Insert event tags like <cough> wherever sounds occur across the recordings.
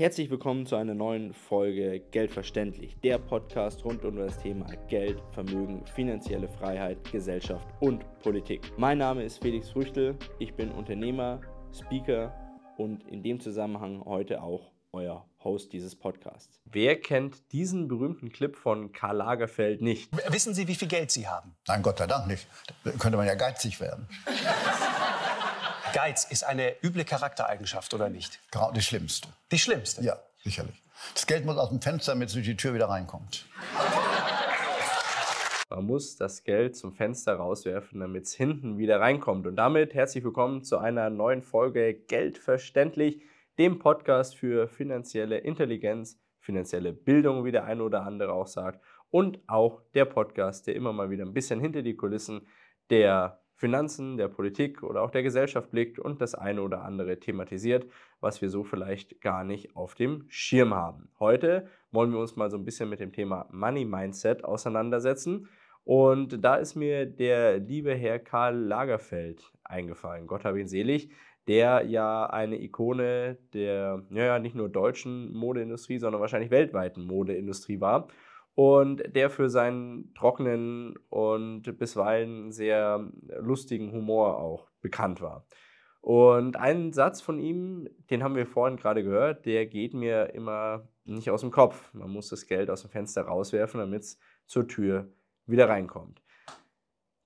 Herzlich willkommen zu einer neuen Folge Geldverständlich, der Podcast rund um das Thema Geld, Vermögen, finanzielle Freiheit, Gesellschaft und Politik. Mein Name ist Felix Früchtel, ich bin Unternehmer, Speaker und in dem Zusammenhang heute auch euer Host dieses Podcasts. Wer kennt diesen berühmten Clip von Karl Lagerfeld nicht? Wissen Sie, wie viel Geld Sie haben? Nein, Gott sei Dank nicht. Da könnte man ja geizig werden. <laughs> Geiz ist eine üble Charaktereigenschaft, oder nicht? Gerade die schlimmste. Die schlimmste? Ja, sicherlich. Das Geld muss aus dem Fenster, damit es durch die Tür wieder reinkommt. Man muss das Geld zum Fenster rauswerfen, damit es hinten wieder reinkommt. Und damit herzlich willkommen zu einer neuen Folge Geld verständlich, dem Podcast für finanzielle Intelligenz, finanzielle Bildung, wie der eine oder andere auch sagt. Und auch der Podcast, der immer mal wieder ein bisschen hinter die Kulissen der Finanzen, der Politik oder auch der Gesellschaft blickt und das eine oder andere thematisiert, was wir so vielleicht gar nicht auf dem Schirm haben. Heute wollen wir uns mal so ein bisschen mit dem Thema Money Mindset auseinandersetzen. Und da ist mir der liebe Herr Karl Lagerfeld eingefallen. Gott habe ihn selig, der ja eine Ikone der, ja, nicht nur deutschen Modeindustrie, sondern wahrscheinlich weltweiten Modeindustrie war und der für seinen trockenen und bisweilen sehr lustigen Humor auch bekannt war. Und ein Satz von ihm, den haben wir vorhin gerade gehört, der geht mir immer nicht aus dem Kopf. Man muss das Geld aus dem Fenster rauswerfen, damit es zur Tür wieder reinkommt.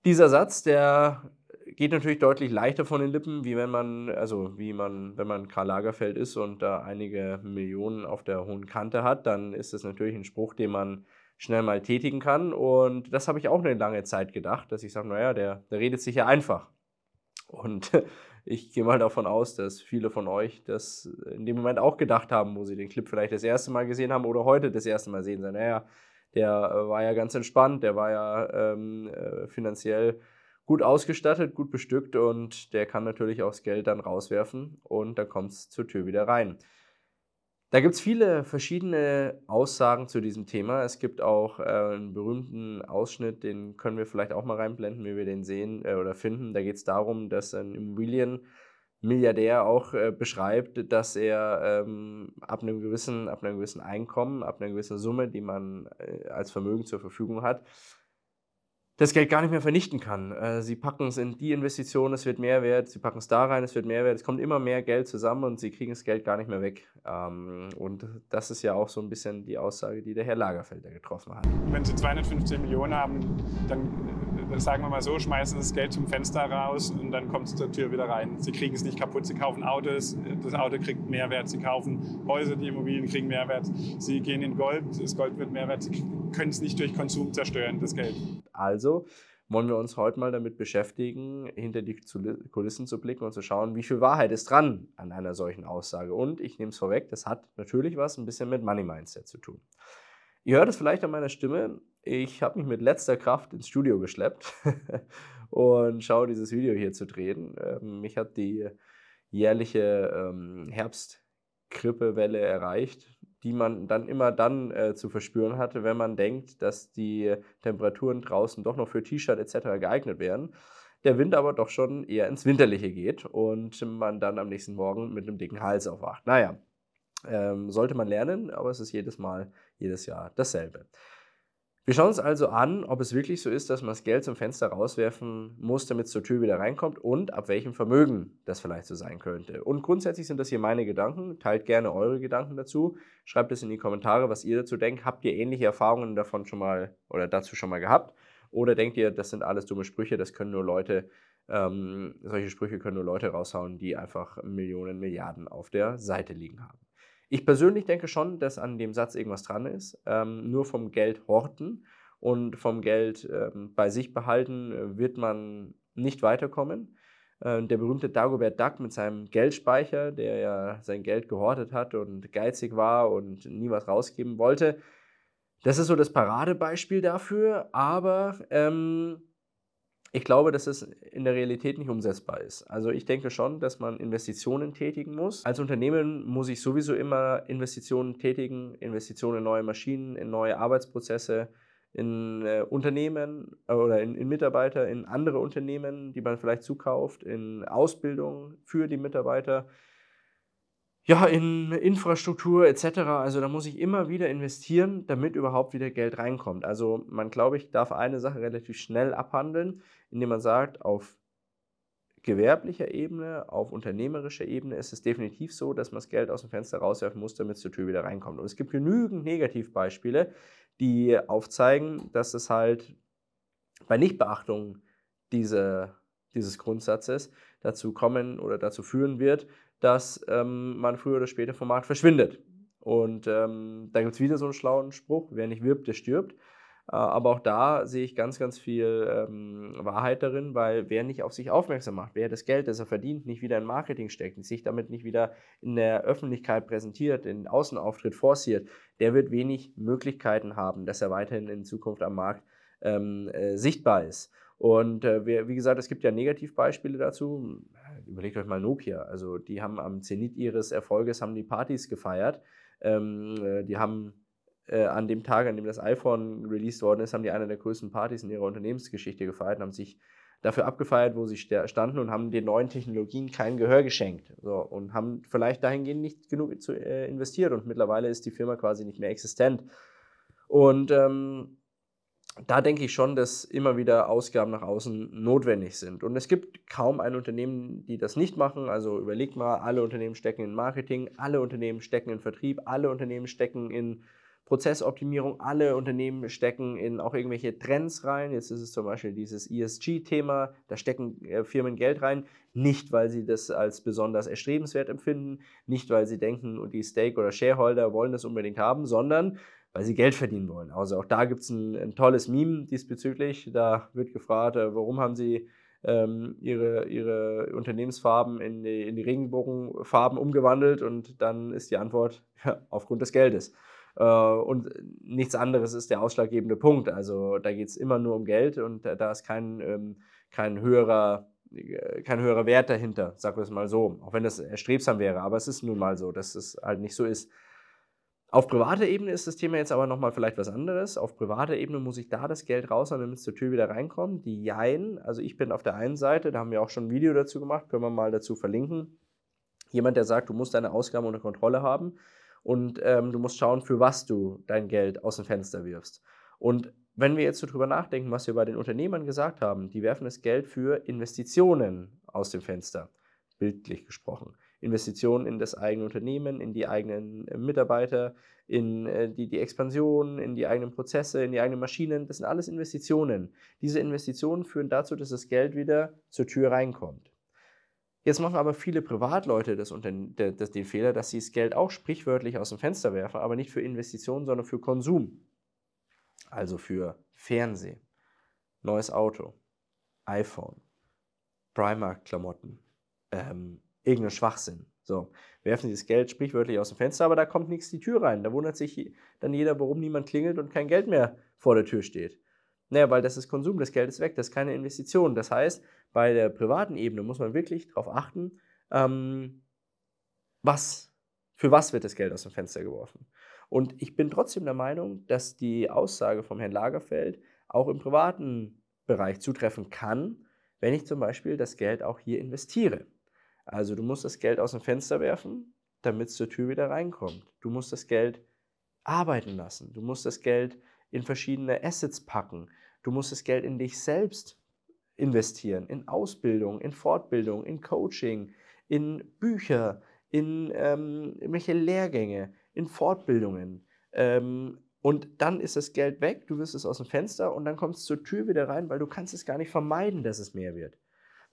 Dieser Satz, der geht natürlich deutlich leichter von den Lippen, wie wenn man, also wie man, wenn man Karl Lagerfeld ist und da einige Millionen auf der hohen Kante hat, dann ist es natürlich ein Spruch, den man schnell mal tätigen kann. Und das habe ich auch eine lange Zeit gedacht, dass ich sage, naja, der, der redet sich ja einfach. Und <laughs> ich gehe mal davon aus, dass viele von euch das in dem Moment auch gedacht haben, wo sie den Clip vielleicht das erste Mal gesehen haben oder heute das erste Mal sehen. Naja, der äh, war ja ganz entspannt, der war ja ähm, äh, finanziell gut ausgestattet, gut bestückt und der kann natürlich auch das Geld dann rauswerfen und dann kommt es zur Tür wieder rein. Da gibt es viele verschiedene Aussagen zu diesem Thema. Es gibt auch äh, einen berühmten Ausschnitt, den können wir vielleicht auch mal reinblenden, wie wir den sehen äh, oder finden. Da geht es darum, dass ein Immobilienmilliardär auch äh, beschreibt, dass er ähm, ab, einem gewissen, ab einem gewissen Einkommen, ab einer gewissen Summe, die man äh, als Vermögen zur Verfügung hat, das Geld gar nicht mehr vernichten kann. Äh, sie packen es in die Investition, es wird mehr wert, sie packen es da rein, es wird mehr wert, es kommt immer mehr Geld zusammen und sie kriegen das Geld gar nicht mehr weg. Ähm, und das ist ja auch so ein bisschen die Aussage, die der Herr Lagerfelder getroffen hat. Wenn Sie 215 Millionen haben, dann sagen wir mal so, schmeißen das Geld zum Fenster raus und dann kommt es zur Tür wieder rein. Sie kriegen es nicht kaputt, Sie kaufen Autos, das Auto kriegt Mehrwert, Sie kaufen Häuser, die Immobilien kriegen Mehrwert, Sie gehen in Gold, das Gold wird Mehrwert, Sie können es nicht durch Konsum zerstören, das Geld. Also wollen wir uns heute mal damit beschäftigen, hinter die Kulissen zu blicken und zu schauen, wie viel Wahrheit ist dran an einer solchen Aussage. Und ich nehme es vorweg, das hat natürlich was ein bisschen mit Money Mindset zu tun. Ihr hört es vielleicht an meiner Stimme. Ich habe mich mit letzter Kraft ins Studio geschleppt <laughs> und schaue dieses Video hier zu drehen. Ähm, mich hat die jährliche ähm, Herbstgrippewelle erreicht die man dann immer dann äh, zu verspüren hatte, wenn man denkt, dass die Temperaturen draußen doch noch für T-Shirt etc. geeignet wären. Der Wind aber doch schon eher ins Winterliche geht und man dann am nächsten Morgen mit einem dicken Hals aufwacht. Naja, ähm, sollte man lernen, aber es ist jedes Mal, jedes Jahr dasselbe. Wir schauen uns also an, ob es wirklich so ist, dass man das Geld zum Fenster rauswerfen muss, damit es zur Tür wieder reinkommt und ab welchem Vermögen das vielleicht so sein könnte. Und grundsätzlich sind das hier meine Gedanken. Teilt gerne eure Gedanken dazu. Schreibt es in die Kommentare, was ihr dazu denkt. Habt ihr ähnliche Erfahrungen davon schon mal oder dazu schon mal gehabt? Oder denkt ihr, das sind alles dumme Sprüche, das können nur Leute, ähm, solche Sprüche können nur Leute raushauen, die einfach Millionen, Milliarden auf der Seite liegen haben? Ich persönlich denke schon, dass an dem Satz irgendwas dran ist. Ähm, nur vom Geld horten und vom Geld ähm, bei sich behalten äh, wird man nicht weiterkommen. Äh, der berühmte Dagobert Duck mit seinem Geldspeicher, der ja sein Geld gehortet hat und geizig war und nie was rausgeben wollte, das ist so das Paradebeispiel dafür. Aber ähm, ich glaube, dass es in der Realität nicht umsetzbar ist. Also ich denke schon, dass man Investitionen tätigen muss. Als Unternehmen muss ich sowieso immer Investitionen tätigen, Investitionen in neue Maschinen, in neue Arbeitsprozesse, in äh, Unternehmen äh, oder in, in, Mitarbeiter, in andere Unternehmen, die man vielleicht zukauft, in Ausbildung für die Mitarbeiter. Ja, in Infrastruktur etc. Also da muss ich immer wieder investieren, damit überhaupt wieder Geld reinkommt. Also man, glaube ich, darf eine Sache relativ schnell abhandeln, indem man sagt, auf gewerblicher Ebene, auf unternehmerischer Ebene ist es definitiv so, dass man das Geld aus dem Fenster rauswerfen muss, damit es zur Tür wieder reinkommt. Und es gibt genügend Negativbeispiele, die aufzeigen, dass es halt bei Nichtbeachtung diese, dieses Grundsatzes dazu kommen oder dazu führen wird, dass ähm, man früher oder später vom Markt verschwindet. Und ähm, da gibt es wieder so einen schlauen Spruch, wer nicht wirbt, der stirbt. Äh, aber auch da sehe ich ganz, ganz viel ähm, Wahrheit darin, weil wer nicht auf sich aufmerksam macht, wer das Geld, das er verdient, nicht wieder in Marketing steckt, sich damit nicht wieder in der Öffentlichkeit präsentiert, in Außenauftritt forciert, der wird wenig Möglichkeiten haben, dass er weiterhin in Zukunft am Markt ähm, äh, sichtbar ist. Und äh, wie gesagt, es gibt ja Negativbeispiele dazu. Überlegt euch mal Nokia. Also die haben am Zenit ihres Erfolges haben die Partys gefeiert. Ähm, äh, die haben äh, an dem Tag, an dem das iPhone released worden ist, haben die eine der größten Partys in ihrer Unternehmensgeschichte gefeiert und haben sich dafür abgefeiert, wo sie standen und haben den neuen Technologien kein Gehör geschenkt. So, und haben vielleicht dahingehend nicht genug zu, äh, investiert und mittlerweile ist die Firma quasi nicht mehr existent. Und ähm, da denke ich schon, dass immer wieder Ausgaben nach außen notwendig sind. Und es gibt kaum ein Unternehmen, die das nicht machen. Also überlegt mal, alle Unternehmen stecken in Marketing, alle Unternehmen stecken in Vertrieb, alle Unternehmen stecken in Prozessoptimierung, alle Unternehmen stecken in auch irgendwelche Trends rein. Jetzt ist es zum Beispiel dieses ESG-Thema, da stecken äh, Firmen Geld rein, nicht weil sie das als besonders erstrebenswert empfinden, nicht weil sie denken, die Stake- oder Shareholder wollen das unbedingt haben, sondern weil sie Geld verdienen wollen. Also auch da gibt es ein, ein, tolles Meme diesbezüglich. Da wird gefragt, äh, warum haben sie ähm, ihre, ihre Unternehmensfarben in die, in die Regenbogenfarben umgewandelt und dann ist die Antwort <laughs> ja, aufgrund des Geldes. Äh, und nichts anderes ist der ausschlaggebende Punkt. Also da geht es immer nur um Geld und da ist kein, ähm, kein höherer äh, kein höherer Wert dahinter, sagen wir es mal so. Auch wenn das erstrebsam wäre, aber es ist nun mal so, dass es halt nicht so ist. Auf privater Ebene ist das Thema jetzt aber nochmal vielleicht was anderes. Auf privater Ebene muss ich da das Geld raus, damit es zur Tür wieder reinkommt. Die Jein, also ich bin auf der einen Seite, da haben wir auch schon ein Video dazu gemacht, können wir mal dazu verlinken. Jemand, der sagt, du musst deine Ausgaben unter Kontrolle haben und ähm, du musst schauen, für was du dein Geld aus dem Fenster wirfst. Und wenn wir jetzt so drüber nachdenken, was wir bei den Unternehmern gesagt haben, die werfen das Geld für Investitionen aus dem Fenster, bildlich gesprochen. Investitionen in das eigene Unternehmen, in die eigenen äh, Mitarbeiter, in äh, die, die Expansion, in die eigenen Prozesse, in die eigenen Maschinen. Das sind alles Investitionen. Diese Investitionen führen dazu, dass das Geld wieder zur Tür reinkommt. Jetzt machen aber viele Privatleute das, das, den Fehler, dass sie das Geld auch sprichwörtlich aus dem Fenster werfen, aber nicht für Investitionen, sondern für Konsum. Also für Fernsehen, neues Auto, iPhone, Primark-Klamotten, ähm, irgendein Schwachsinn. So, werfen sie das Geld sprichwörtlich aus dem Fenster, aber da kommt nichts die Tür rein. Da wundert sich dann jeder, warum niemand klingelt und kein Geld mehr vor der Tür steht. Naja, weil das ist Konsum, das Geld ist weg, das ist keine Investition. Das heißt, bei der privaten Ebene muss man wirklich darauf achten, ähm, was, für was wird das Geld aus dem Fenster geworfen. Und ich bin trotzdem der Meinung, dass die Aussage vom Herrn Lagerfeld auch im privaten Bereich zutreffen kann, wenn ich zum Beispiel das Geld auch hier investiere. Also du musst das Geld aus dem Fenster werfen, damit es zur Tür wieder reinkommt. Du musst das Geld arbeiten lassen. Du musst das Geld in verschiedene Assets packen. Du musst das Geld in dich selbst investieren, in Ausbildung, in Fortbildung, in Coaching, in Bücher, in ähm, irgendwelche Lehrgänge, in Fortbildungen. Ähm, und dann ist das Geld weg, du wirst es aus dem Fenster und dann kommt es zur Tür wieder rein, weil du kannst es gar nicht vermeiden, dass es mehr wird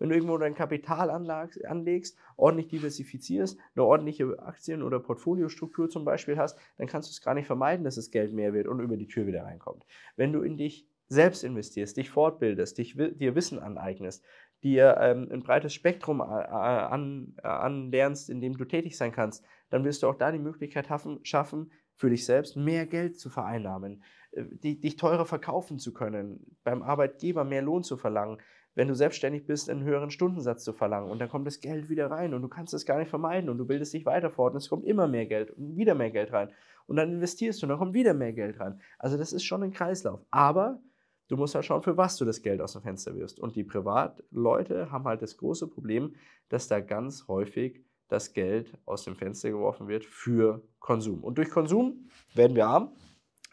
wenn du irgendwo dein Kapital anlegst, ordentlich diversifizierst, eine ordentliche Aktien- oder Portfoliostruktur zum Beispiel hast, dann kannst du es gar nicht vermeiden, dass das Geld mehr wird und über die Tür wieder reinkommt. Wenn du in dich selbst investierst, dich fortbildest, dich, dir Wissen aneignest, dir ähm, ein breites Spektrum an, äh, anlernst, in dem du tätig sein kannst, dann wirst du auch da die Möglichkeit haben, schaffen, für dich selbst mehr Geld zu vereinnahmen, äh, dich teurer verkaufen zu können, beim Arbeitgeber mehr Lohn zu verlangen, wenn du selbstständig bist, einen höheren Stundensatz zu verlangen. Und dann kommt das Geld wieder rein und du kannst es gar nicht vermeiden und du bildest dich weiter fort und es kommt immer mehr Geld und wieder mehr Geld rein. Und dann investierst du und dann kommt wieder mehr Geld rein. Also das ist schon ein Kreislauf. Aber du musst halt schauen, für was du das Geld aus dem Fenster wirst. Und die Privatleute haben halt das große Problem, dass da ganz häufig dass Geld aus dem Fenster geworfen wird für Konsum. Und durch Konsum werden wir arm.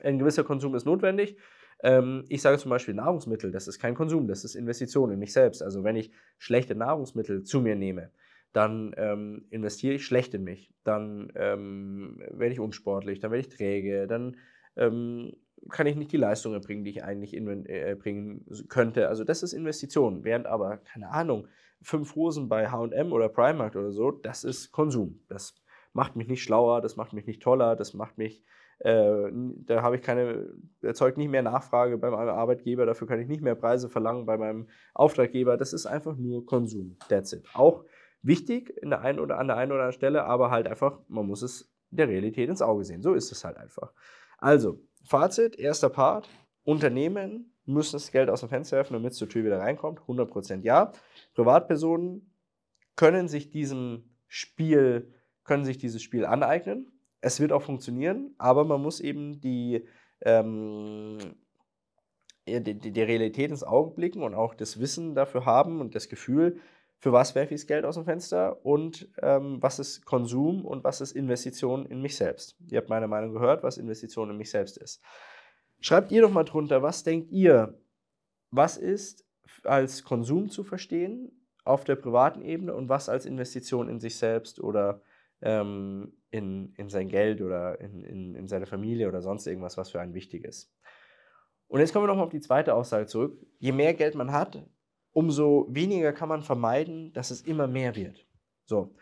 Ein gewisser Konsum ist notwendig. Ähm, ich sage zum Beispiel Nahrungsmittel, das ist kein Konsum, das ist Investition in mich selbst. Also wenn ich schlechte Nahrungsmittel zu mir nehme, dann ähm, investiere ich schlecht in mich, dann ähm, werde ich unsportlich, dann werde ich träge, dann ähm, kann ich nicht die Leistung erbringen, die ich eigentlich erbringen äh, könnte. Also das ist Investition. Während aber, keine Ahnung, fünf Hosen bei HM oder Primark oder so, das ist Konsum. Das macht mich nicht schlauer, das macht mich nicht toller, das macht mich, äh, da habe ich keine, erzeugt nicht mehr Nachfrage bei meinem Arbeitgeber, dafür kann ich nicht mehr Preise verlangen bei meinem Auftraggeber. Das ist einfach nur Konsum. That's it. Auch wichtig in der einen oder an der einen oder anderen Stelle, aber halt einfach, man muss es der Realität ins Auge sehen. So ist es halt einfach. Also, Fazit, erster Part, Unternehmen müssen das Geld aus dem Fenster werfen, damit es zur Tür wieder reinkommt. 100% ja. Privatpersonen können sich diesem Spiel, können sich dieses Spiel aneignen. Es wird auch funktionieren, aber man muss eben die, ähm, die, die, Realität ins Auge blicken und auch das Wissen dafür haben und das Gefühl, für was werfe ich das Geld aus dem Fenster und ähm, was ist Konsum und was ist Investition in mich selbst. Ihr habt meine Meinung gehört, was Investition in mich selbst ist. Schreibt ihr doch mal drunter, was denkt ihr, was ist als Konsum zu verstehen auf der privaten Ebene und was als Investition in sich selbst oder ähm, in, in sein Geld oder in, in, in seine Familie oder sonst irgendwas, was für einen wichtig ist. Und jetzt kommen wir nochmal auf die zweite Aussage zurück. Je mehr Geld man hat, umso weniger kann man vermeiden, dass es immer mehr wird. So,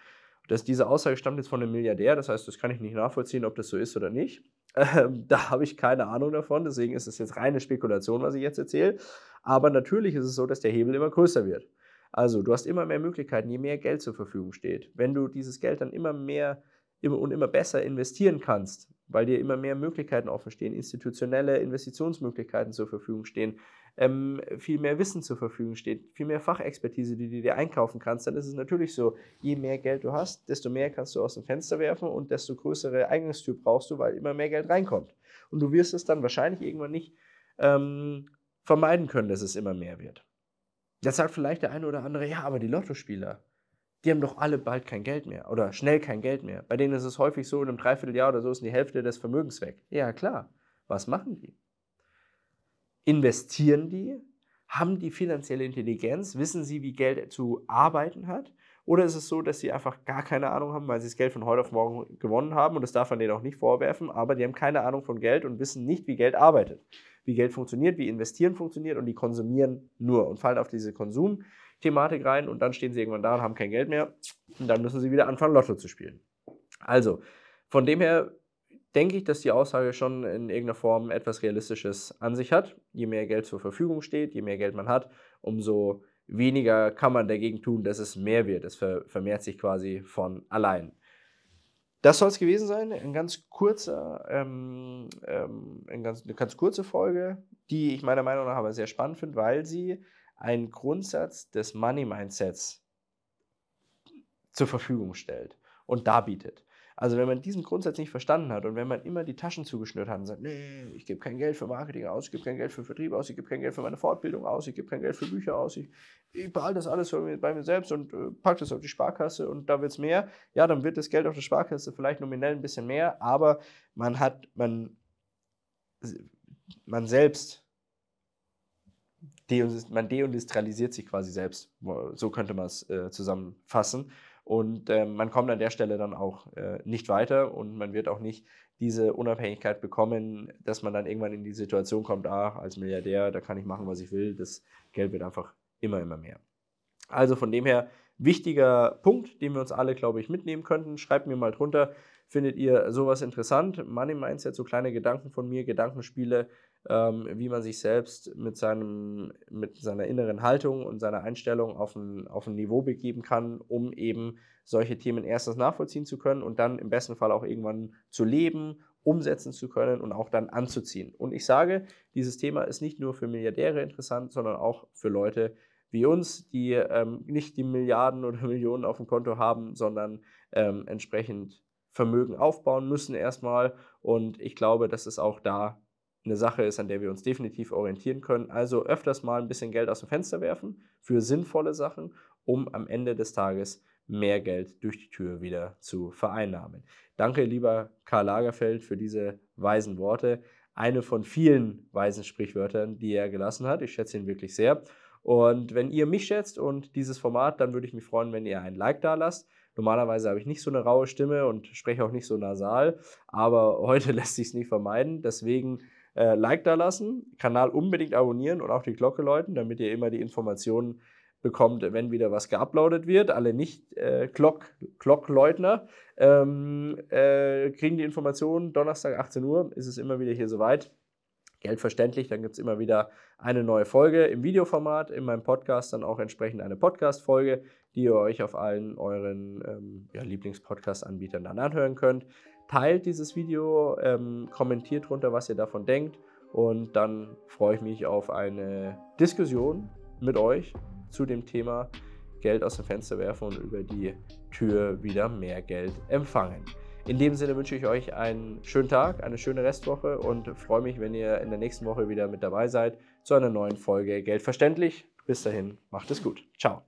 das, diese Aussage stammt jetzt von einem Milliardär, das heißt, das kann ich nicht nachvollziehen, ob das so ist oder nicht. <laughs> Ähm, da habe ich keine Ahnung davon, deswegen ist es jetzt reine Spekulation, was ich jetzt erzähle. Aber natürlich ist es so, dass der Hebel immer größer wird. Also, du hast immer mehr Möglichkeiten, je mehr Geld zur Verfügung steht. Wenn du dieses Geld dann immer mehr und immer besser investieren kannst, weil dir immer mehr Möglichkeiten offen stehen, institutionelle Investitionsmöglichkeiten zur Verfügung stehen, ähm, viel mehr Wissen zur Verfügung steht, viel mehr Fachexpertise, die du dir einkaufen kannst, dann ist es natürlich so, je mehr Geld du hast, desto mehr kannst du aus dem Fenster werfen und desto größere Eingangstür brauchst du, weil immer mehr Geld reinkommt. Und du wirst es dann wahrscheinlich irgendwann nicht ähm, vermeiden können, dass es immer mehr wird. Jetzt sagt vielleicht der eine oder andere, ja, aber die Lottospieler, die haben doch alle bald kein Geld mehr oder schnell kein Geld mehr. Bei denen ist es häufig so, in einem Dreivierteljahr oder so ist die Hälfte des Vermögens weg. Ja, klar. Was machen die? Investieren die? Haben die finanzielle Intelligenz? Wissen sie, wie Geld zu arbeiten hat? Oder ist es so, dass sie einfach gar keine Ahnung haben, weil sie das Geld von heute auf morgen gewonnen haben und das darf man denen auch nicht vorwerfen, aber die haben keine Ahnung von Geld und wissen nicht, wie Geld arbeitet, wie Geld funktioniert, wie Investieren funktioniert und die konsumieren nur und fallen auf diese Konsumthematik rein und dann stehen sie irgendwann da und haben kein Geld mehr und dann müssen sie wieder anfangen, Lotto zu spielen. Also, von dem her denke ich, dass die Aussage schon in irgendeiner Form etwas Realistisches an sich hat. Je mehr Geld zur Verfügung steht, je mehr Geld man hat, umso weniger kann man dagegen tun, dass es mehr wird. Es vermehrt sich quasi von allein. Das soll es gewesen sein. Ein ganz kurzer, ähm, ähm, eine, ganz, eine ganz kurze Folge, die ich meiner Meinung nach aber sehr spannend finde, weil sie einen Grundsatz des Money Mindsets zur Verfügung stellt und darbietet. Also wenn man diesen Grundsatz nicht verstanden hat und wenn man immer die Taschen zugeschnürt hat und sagt, nee, ich gebe kein Geld für Marketing aus, ich gebe kein Geld für Vertrieb aus, ich gebe kein Geld für meine Fortbildung aus, ich gebe kein Geld für Bücher aus, ich, ich behalte das alles bei mir selbst und äh, packe das auf die Sparkasse und da wird es mehr, ja, dann wird das Geld auf der Sparkasse vielleicht nominell ein bisschen mehr, aber man hat, man, man selbst man deindustrialisiert sich quasi selbst. So könnte man es äh, zusammenfassen. Und äh, man kommt an der Stelle dann auch äh, nicht weiter und man wird auch nicht diese Unabhängigkeit bekommen, dass man dann irgendwann in die Situation kommt, ah, als Milliardär, da kann ich machen, was ich will. Das Geld wird einfach immer, immer mehr. Also von dem her, wichtiger Punkt, den wir uns alle, glaube ich, mitnehmen könnten. Schreibt mir mal drunter, findet ihr sowas interessant? Money Mindset, so kleine Gedanken von mir, Gedankenspiele, ähm, wie man sich selbst mit, seinem, mit seiner inneren Haltung und seiner Einstellung auf ein, auf ein Niveau begeben kann, um eben solche Themen erstens nachvollziehen zu können und dann im besten Fall auch irgendwann zu leben, umsetzen zu können und auch dann anzuziehen. Und ich sage, dieses Thema ist nicht nur für Milliardäre interessant, sondern auch für Leute wie uns, die ähm, nicht die Milliarden oder <laughs> Millionen auf dem Konto haben, sondern ähm, entsprechend Vermögen aufbauen müssen erstmal. Und ich glaube, dass es auch da eine Sache ist, an der wir uns definitiv orientieren können. Also öfters mal ein bisschen Geld aus dem Fenster werfen für sinnvolle Sachen, um am Ende des Tages mehr Geld durch die Tür wieder zu vereinnahmen. Danke, lieber Karl Lagerfeld, für diese weisen Worte. Eine von vielen weisen Sprichwörtern, die er gelassen hat. Ich schätze ihn wirklich sehr. Und wenn ihr mich schätzt und dieses Format, dann würde ich mich freuen, wenn ihr ein Like da lasst. Normalerweise habe ich nicht so eine raue Stimme und spreche auch nicht so nasal, aber <laughs> heute lässt sich es nicht vermeiden. Deswegen äh, Like da lassen, Kanal unbedingt abonnieren und auch die Glocke läuten, damit ihr immer die Informationen bekommt, wenn wieder was geuploadet wird. Alle nicht äh, ähm, äh, kriegen die Informationen. Donnerstag 18 Uhr ist es immer wieder hier soweit. Geldverständlich, dann gibt es immer wieder eine neue Folge im Videoformat, in meinem Podcast dann auch entsprechend eine Podcast-Folge, die ihr euch auf allen euren ähm, ja, Lieblingspodcast-Anbietern dann anhören könnt. Teilt dieses Video, ähm, kommentiert drunter, was ihr davon denkt und dann freue ich mich auf eine Diskussion mit euch zu dem Thema Geld aus dem Fenster werfen und über die Tür wieder mehr Geld empfangen. In dem Sinne wünsche ich euch einen schönen Tag, eine schöne Restwoche und freue mich, wenn ihr in der nächsten Woche wieder mit dabei seid zu einer neuen Folge Geldverständlich. Bis dahin, macht es gut. Ciao.